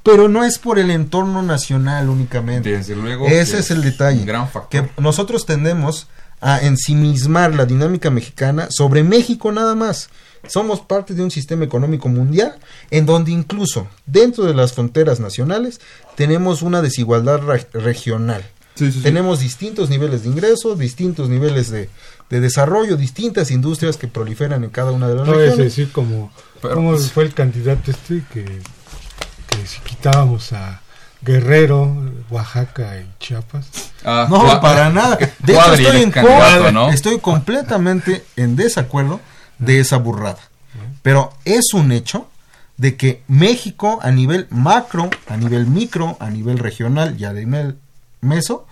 pero no es por el entorno nacional únicamente. Desde luego. Ese que es el detalle. Un gran factor. Que nosotros tendemos a ensimismar la dinámica mexicana sobre México nada más. Somos parte de un sistema económico mundial en donde incluso dentro de las fronteras nacionales tenemos una desigualdad re- regional. Sí, sí, sí. Tenemos distintos niveles de ingreso, distintos niveles de, de desarrollo, distintas industrias que proliferan en cada una de las No es regiones. decir, como, Pero, como pues- fue el candidato este que, que si quitábamos a Guerrero, Oaxaca y Chiapas. Ah, No, para nada. De hecho, estoy en contra, ¿no? estoy completamente en desacuerdo de esa burrada. Pero es un hecho de que México a nivel macro, a nivel micro, a nivel regional y a nivel meso,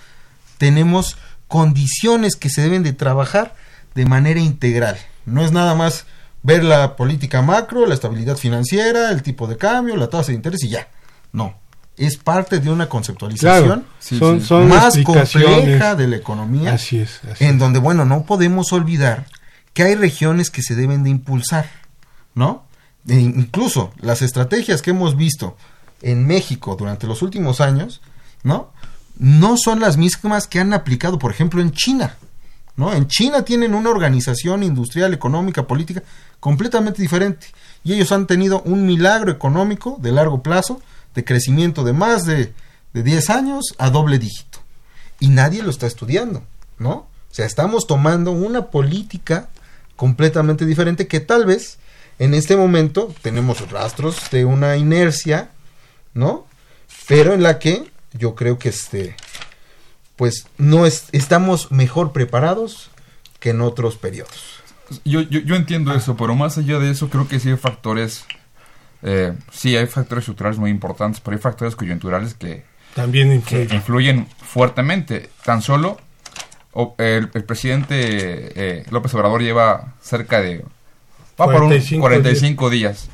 tenemos condiciones que se deben de trabajar de manera integral. No es nada más ver la política macro, la estabilidad financiera, el tipo de cambio, la tasa de interés y ya. No, es parte de una conceptualización Claro, Sí, son, sí. son más compleja de la economía, Así es. Así en es. donde, bueno, no podemos olvidar que hay regiones que se deben de impulsar, ¿no? E incluso las estrategias que hemos visto en México durante los últimos años, ¿no? No son las mismas que han aplicado, por ejemplo, en China, ¿no? En China tienen una organización industrial, económica, política completamente diferente y ellos han tenido un milagro económico de largo plazo, de crecimiento de más de, de 10 años a doble dígito y nadie lo está estudiando, ¿no? O sea, estamos tomando una política completamente diferente que tal vez en este momento tenemos rastros de una inercia ¿no? Pero en la que yo creo que este, pues no es, estamos mejor preparados que en otros periodos. Yo, yo, yo entiendo eso, pero más allá de eso creo que sí hay factores, eh, sí hay factores estructurales muy importantes, pero hay factores coyunturales que, También que influyen fuertemente. Tan solo el, el presidente eh, López Obrador lleva cerca de... Va por un 45 45 días.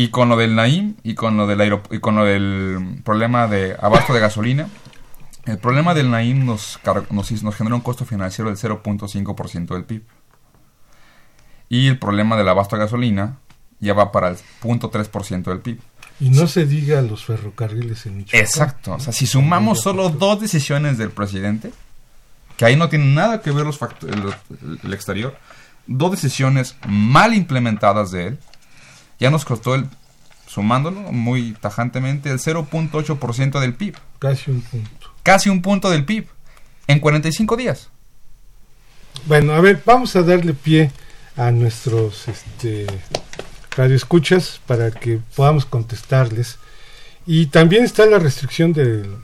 Y con lo del Naim y con lo del, aerop- y con lo del problema de abasto de gasolina, el problema del Naim nos, nos, nos generó un costo financiero del 0.5% del PIB. Y el problema del abasto de gasolina ya va para el 0.3% del PIB. Y no se diga los ferrocarriles en Michoacán. Exacto. O sea, si sumamos solo dos decisiones del presidente, que ahí no tienen nada que ver los el, el exterior, dos decisiones mal implementadas de él, ya nos costó el, sumándolo muy tajantemente, el 0.8% del PIB. Casi un punto. Casi un punto del PIB. En 45 días. Bueno, a ver, vamos a darle pie a nuestros este, radioescuchas para que podamos contestarles. Y también está la restricción del,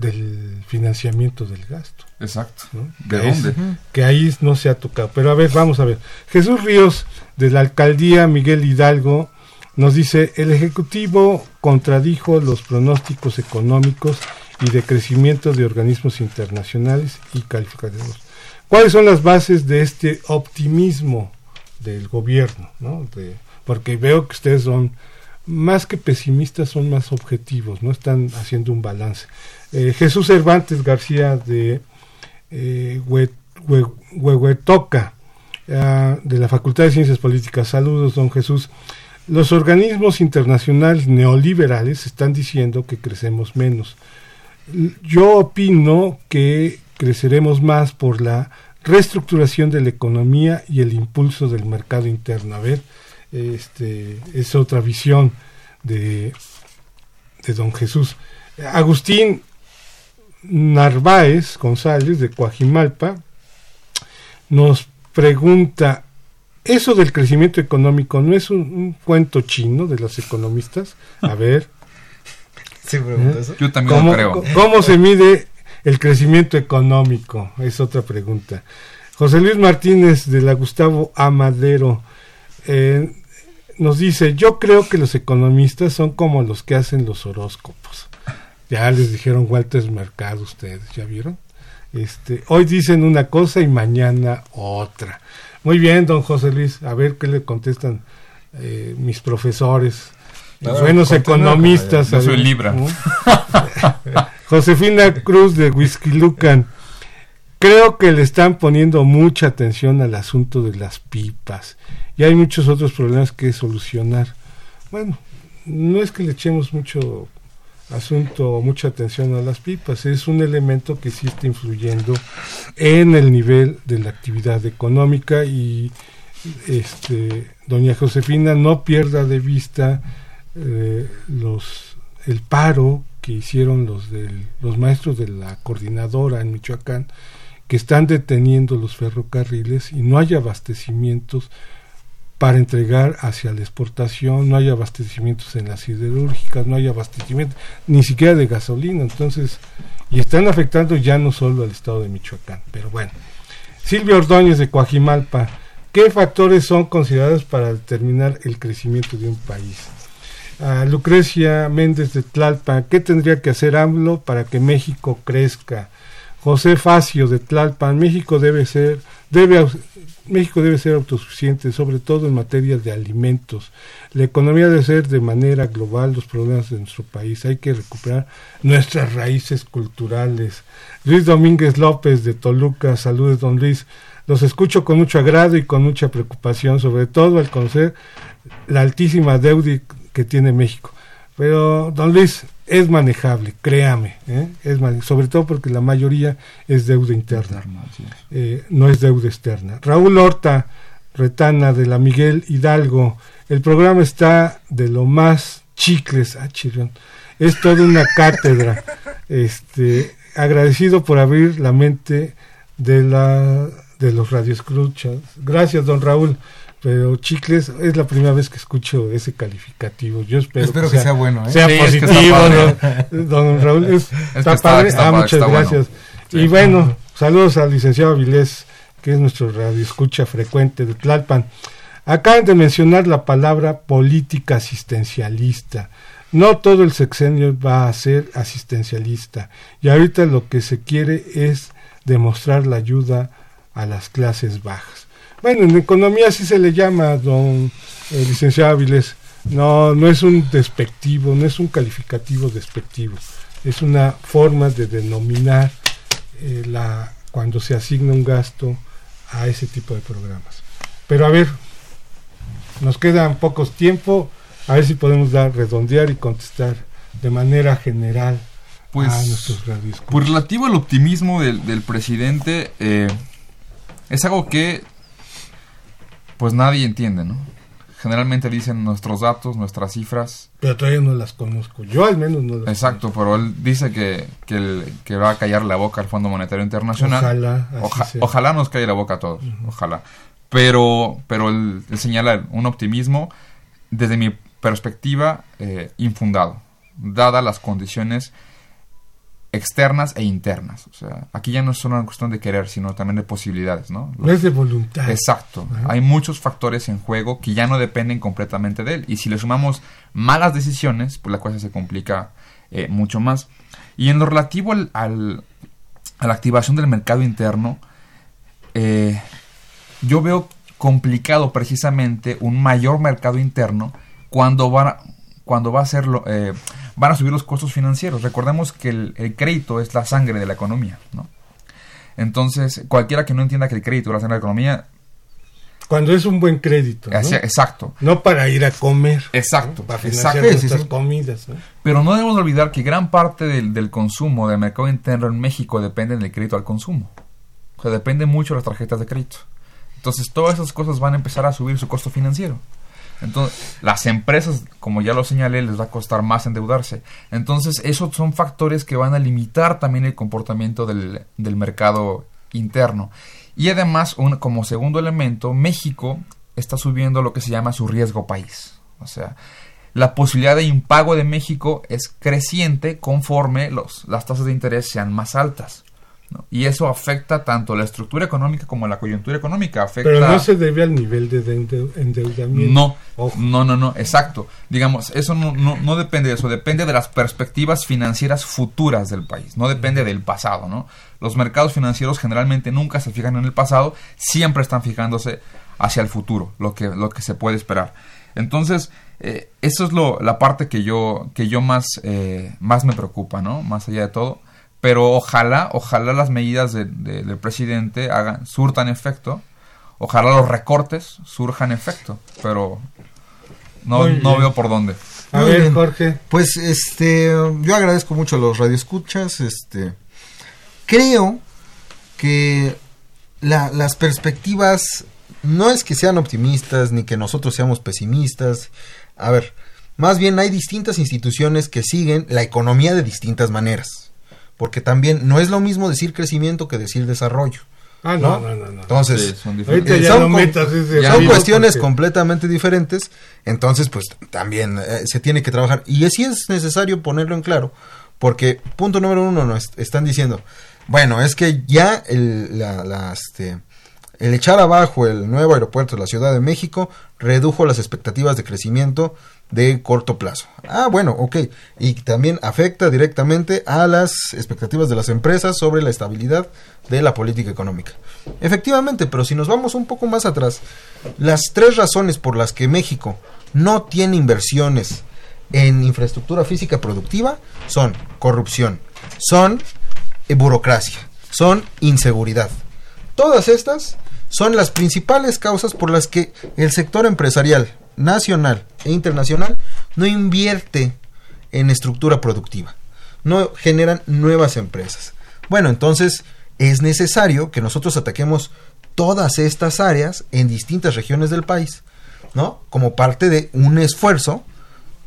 del financiamiento del gasto. Exacto. ¿no? ¿De Que es- dónde? que ahí no se ha tocado. Pero a ver, vamos a ver. Jesús Ríos, de la alcaldía Miguel Hidalgo, nos dice, el Ejecutivo contradijo los pronósticos económicos y de crecimiento de organismos internacionales y calificativos. ¿Cuáles son las bases de este optimismo del gobierno? ¿no? De- porque veo que ustedes son más que pesimistas, son más objetivos, no están haciendo un balance. Eh, Jesús Cervantes García de eh, Hue- Hue- Huehuetoca, ah, de la Facultad de Ciencias Políticas. Saludos, don Jesús. Los organismos internacionales neoliberales están diciendo que crecemos menos. Yo opino que creceremos más por la reestructuración de la economía y el impulso del mercado interno. A ver, este es otra visión de, de don Jesús. Agustín Narváez González de Coajimalpa nos pregunta, ¿eso del crecimiento económico no es un, un cuento chino de los economistas? A ver, ¿Sí pregunta ¿Eh? eso? Yo también ¿cómo, lo creo. cómo se mide el crecimiento económico? Es otra pregunta. José Luis Martínez de la Gustavo Amadero eh, nos dice, yo creo que los economistas son como los que hacen los horóscopos. Ya les dijeron Walter Mercado ustedes, ¿ya vieron? Este, hoy dicen una cosa y mañana otra. Muy bien, don José Luis, a ver qué le contestan eh, mis profesores, No, buenos economistas. Yo soy Libra. ¿no? Josefina Cruz de Whisky Lucan. Creo que le están poniendo mucha atención al asunto de las pipas y hay muchos otros problemas que solucionar. Bueno, no es que le echemos mucho asunto mucha atención a las pipas, es un elemento que sí está influyendo en el nivel de la actividad económica y este doña Josefina no pierda de vista eh, los el paro que hicieron los del, los maestros de la coordinadora en Michoacán que están deteniendo los ferrocarriles y no hay abastecimientos para entregar hacia la exportación, no hay abastecimientos en las siderúrgicas, no hay abastecimiento ni siquiera de gasolina, entonces, y están afectando ya no solo al estado de Michoacán, pero bueno. Silvia Ordóñez de Coajimalpa, ¿qué factores son considerados para determinar el crecimiento de un país? A Lucrecia Méndez de Tlalpan, ¿qué tendría que hacer AMLO para que México crezca? José Facio de Tlalpan, México debe ser, debe, México debe ser autosuficiente, sobre todo en materia de alimentos. La economía debe ser de manera global los problemas de nuestro país. Hay que recuperar nuestras raíces culturales. Luis Domínguez López de Toluca, saludos don Luis. Los escucho con mucho agrado y con mucha preocupación, sobre todo al conocer la altísima deuda que tiene México. Pero, don Luis, es manejable, créame, ¿eh? es sobre todo porque la mayoría es deuda interna, eh, no es deuda externa. Raúl Horta, Retana, de la Miguel Hidalgo, el programa está de lo más chicles, ah, chirrión, es toda una cátedra. Este, agradecido por abrir la mente de la de los radioescuchas. Gracias, don Raúl. Pero chicles es la primera vez que escucho ese calificativo. Yo espero, espero que, sea, bueno, ¿eh? sea Sí, es que positivo, don, don Raúl. Es, está está- padre. está ah, muchas está bueno. gracias. Sí. Y bueno, saludos al licenciado Avilés, que es nuestro radioescucha frecuente de Tlalpan. Acaban de mencionar la palabra política asistencialista. No todo el sexenio va a ser asistencialista. Y ahorita lo que se quiere es demostrar la ayuda a las clases bajas. Bueno, en economía así se le llama, don eh, licenciado Áviles. No, no es un despectivo, no es un calificativo despectivo. Es una forma de denominar eh, la, cuando se asigna un gasto a ese tipo de programas. Pero a ver, nos quedan pocos tiempo, a ver si podemos dar, redondear y contestar de manera general Pues, a nuestros. Pues relativo al optimismo del, del presidente, eh, es algo que pues nadie entiende, ¿no? Generalmente dicen nuestros datos, nuestras cifras. Pero todavía no las conozco. Yo al menos no las Exacto, pero él dice que, que, el- que va a callar la boca al Fondo Monetario Internacional. Ojalá, así Oja- sea. ojalá nos calle la boca a todos, ojalá. Pero, pero él, él señala un optimismo, desde mi perspectiva, eh, infundado, dadas las condiciones externas e internas. O sea, aquí ya no es solo una cuestión de querer, sino también de posibilidades, ¿no? No es de voluntad. Exacto. Ajá. Hay muchos factores en juego que ya no dependen completamente de él. Y si le sumamos malas decisiones, pues la cosa se complica eh, mucho más. Y en lo relativo al, al- a la activación del mercado interno, eh, yo veo complicado precisamente un mayor mercado interno cuando va, cuando va a ser lo- eh, van a subir los costos financieros. Recordemos que el, el crédito es la sangre de la economía, ¿no? Entonces, cualquiera que no entienda que el crédito es la sangre de la economía, Cuando es un buen crédito. exacto, No para ir a comer. Exacto, ¿no? Para financiar exacto. Sí, nuestras sí. comidas. ¿no? Pero no debemos olvidar que gran parte del, del consumo del mercado interno en México depende del crédito al consumo. O sea, depende mucho de las tarjetas de crédito. Entonces, todas esas cosas van a empezar a subir su costo financiero. Entonces, las empresas, como ya lo señalé, les va a costar más endeudarse. Entonces, esos son factores que van a limitar también el comportamiento del, del mercado interno. Y además, un- como segundo elemento, México está subiendo lo que se llama su riesgo país. O sea, la posibilidad de impago de México es creciente conforme las tasas de interés sean más altas. ¿No? Y eso afecta tanto la estructura económica como la coyuntura económica. Afecta Pero no se debe al nivel de ende- endeudamiento. no, Ojo. no, no, no, exacto. Digamos, eso no, no, no depende de eso, depende de las perspectivas financieras futuras del país, no depende del pasado, ¿no? Los mercados financieros generalmente nunca se fijan en el pasado, siempre están fijándose hacia el futuro, lo que, lo que se puede esperar. Entonces, eh, eso es lo, la parte que yo, que yo más, eh, más me preocupa, ¿no? Más allá de todo. Pero ojalá, ojalá las medidas de- de- del presidente hagan, surtan efecto. Ojalá los recortes surjan efecto. Pero no, no veo por dónde. A Muy ver, bien. Jorge. Pues este, yo agradezco mucho a los radioescuchas, este, creo que la- las perspectivas no es que sean optimistas ni que nosotros seamos pesimistas. A ver, más bien hay distintas instituciones que siguen la economía de distintas maneras, porque también no es lo mismo decir crecimiento que decir desarrollo. Ah, no, no, no. no. Entonces, Sí, son eh, son metas cuestiones porque- completamente diferentes, entonces pues también eh, se tiene que trabajar. Y sí es necesario ponerlo en claro, porque punto número uno nos están diciendo, bueno, es que ya el, la, la, este, el echar abajo el nuevo aeropuerto de la Ciudad de México redujo las expectativas de crecimiento de corto plazo. Ah, bueno, ok. Y también afecta directamente a las expectativas de las empresas sobre la estabilidad de la política económica. Efectivamente, pero si nos vamos un poco más atrás, las tres razones por las que México no tiene inversiones en infraestructura física productiva son corrupción, son eh, burocracia, son inseguridad. Todas estas son las principales causas por las que el sector empresarial nacional e internacional no invierte en estructura productiva, no generan nuevas empresas. Bueno, entonces es necesario que nosotros ataquemos todas estas áreas en distintas regiones del país, ¿no? Como parte de un esfuerzo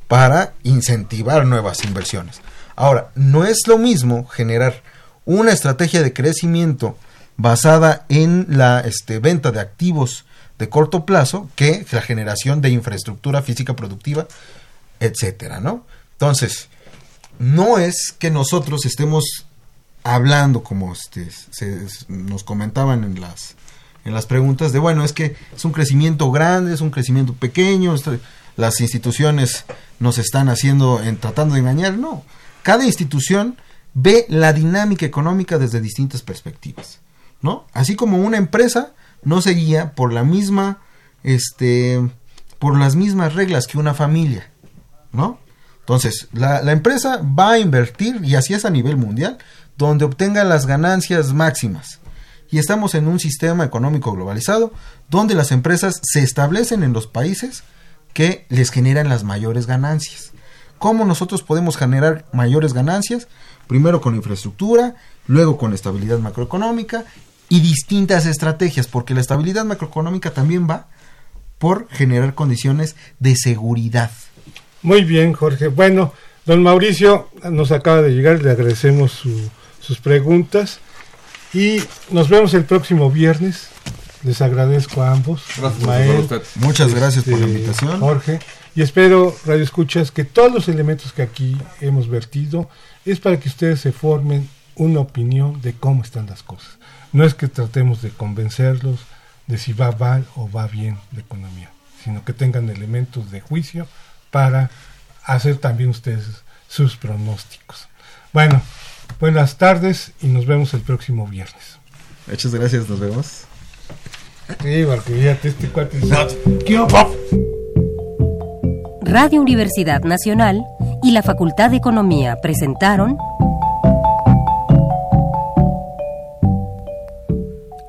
para incentivar nuevas inversiones. Ahora, no es lo mismo generar una estrategia de crecimiento basada en la este, venta de activos de corto plazo que la generación de infraestructura física productiva, etcétera, ¿no? Entonces, no es que nosotros estemos hablando como este, se, nos comentaban en las en las preguntas de bueno es que es un crecimiento grande es un crecimiento pequeño las instituciones nos están haciendo en tratando de engañar no cada institución ve la dinámica económica desde distintas perspectivas no así como una empresa no se guía por la misma este por las mismas reglas que una familia no entonces la, la empresa va a invertir y así es a nivel mundial donde obtenga las ganancias máximas. Y estamos en un sistema económico globalizado donde las empresas se establecen en los países que les generan las mayores ganancias. ¿Cómo nosotros podemos generar mayores ganancias? Primero con infraestructura, luego con estabilidad macroeconómica y distintas estrategias, porque la estabilidad macroeconómica también va por generar condiciones de seguridad. Muy bien, Jorge. Bueno, don Mauricio nos acaba de llegar, le agradecemos su sus preguntas y nos vemos el próximo viernes. Les agradezco a ambos. Muchas gracias por la este, invitación. Jorge. Y espero, Radio Escuchas, que todos los elementos que aquí hemos vertido es para que ustedes se formen una opinión de cómo están las cosas. No es que tratemos de convencerlos de si va mal o va bien la economía, sino que tengan elementos de juicio para hacer también ustedes sus pronósticos. Bueno, Buenas tardes y nos vemos el próximo viernes. Muchas gracias, nos vemos. este cuate. Radio Universidad Nacional y la Facultad de Economía presentaron